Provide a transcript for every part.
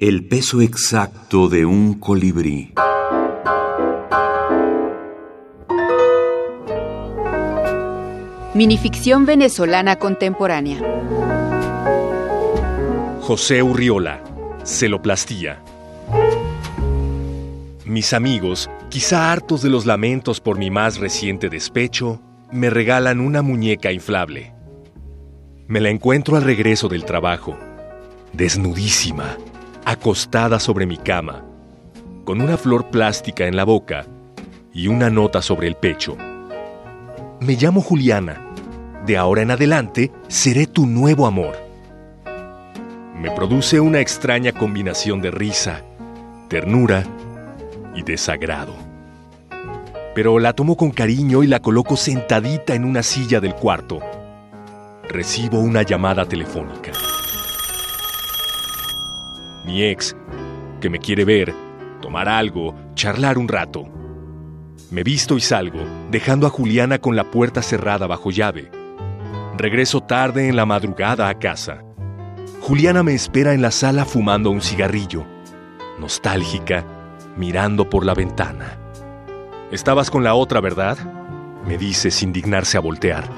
El peso exacto de un colibrí. Minificción venezolana contemporánea. José Urriola, Celoplastía. Mis amigos, quizá hartos de los lamentos por mi más reciente despecho, me regalan una muñeca inflable. Me la encuentro al regreso del trabajo, desnudísima, acostada sobre mi cama, con una flor plástica en la boca y una nota sobre el pecho. Me llamo Juliana. De ahora en adelante seré tu nuevo amor. Me produce una extraña combinación de risa, ternura y desagrado. Pero la tomo con cariño y la coloco sentadita en una silla del cuarto. Recibo una llamada telefónica. Mi ex, que me quiere ver, tomar algo, charlar un rato. Me visto y salgo, dejando a Juliana con la puerta cerrada bajo llave. Regreso tarde en la madrugada a casa. Juliana me espera en la sala fumando un cigarrillo, nostálgica, mirando por la ventana. Estabas con la otra, ¿verdad? Me dice sin dignarse a voltear.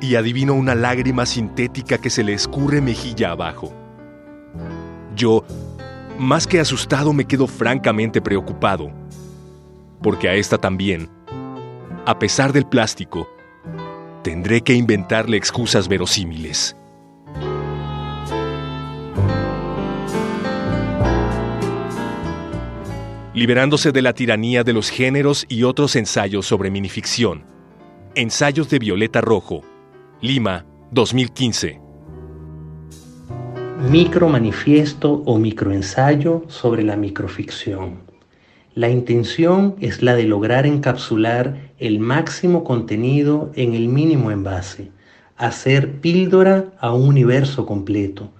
Y adivino una lágrima sintética que se le escurre mejilla abajo. Yo, más que asustado, me quedo francamente preocupado porque a esta también, a pesar del plástico, tendré que inventarle excusas verosímiles. Liberándose de la tiranía de los géneros y otros ensayos sobre minificción. Ensayos de Violeta Rojo. Lima, 2015. Micro manifiesto o microensayo sobre la microficción. La intención es la de lograr encapsular el máximo contenido en el mínimo envase, hacer píldora a un universo completo,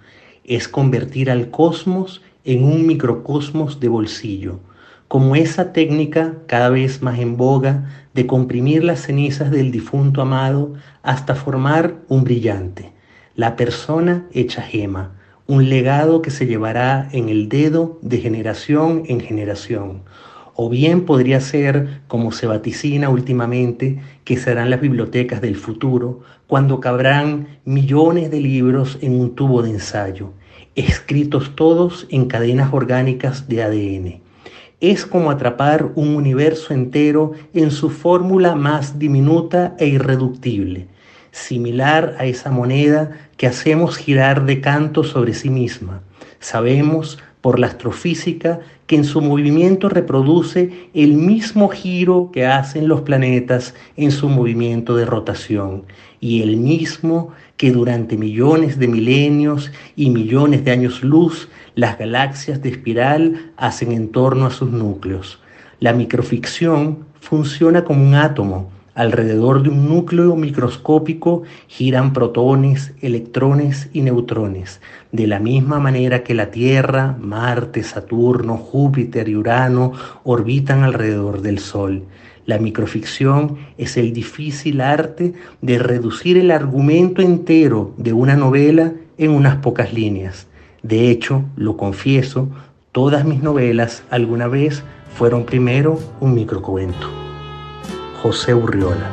es convertir al cosmos en un microcosmos de bolsillo, como esa técnica cada vez más en boga de comprimir las cenizas del difunto amado hasta formar un brillante, la persona hecha gema, un legado que se llevará en el dedo de generación en generación. O bien podría ser, como se vaticina últimamente, que serán las bibliotecas del futuro, cuando cabrán millones de libros en un tubo de ensayo, escritos todos en cadenas orgánicas de ADN. Es como atrapar un universo entero en su fórmula más diminuta e irreductible, similar a esa moneda que hacemos girar de canto sobre sí misma. Sabemos por la astrofísica que en su movimiento reproduce el mismo giro que hacen los planetas en su movimiento de rotación y el mismo que durante millones de milenios y millones de años luz las galaxias de espiral hacen en torno a sus núcleos. La microficción funciona como un átomo Alrededor de un núcleo microscópico giran protones, electrones y neutrones, de la misma manera que la Tierra, Marte, Saturno, Júpiter y Urano orbitan alrededor del Sol. La microficción es el difícil arte de reducir el argumento entero de una novela en unas pocas líneas. De hecho, lo confieso, todas mis novelas alguna vez fueron primero un microcuento. José Urriola.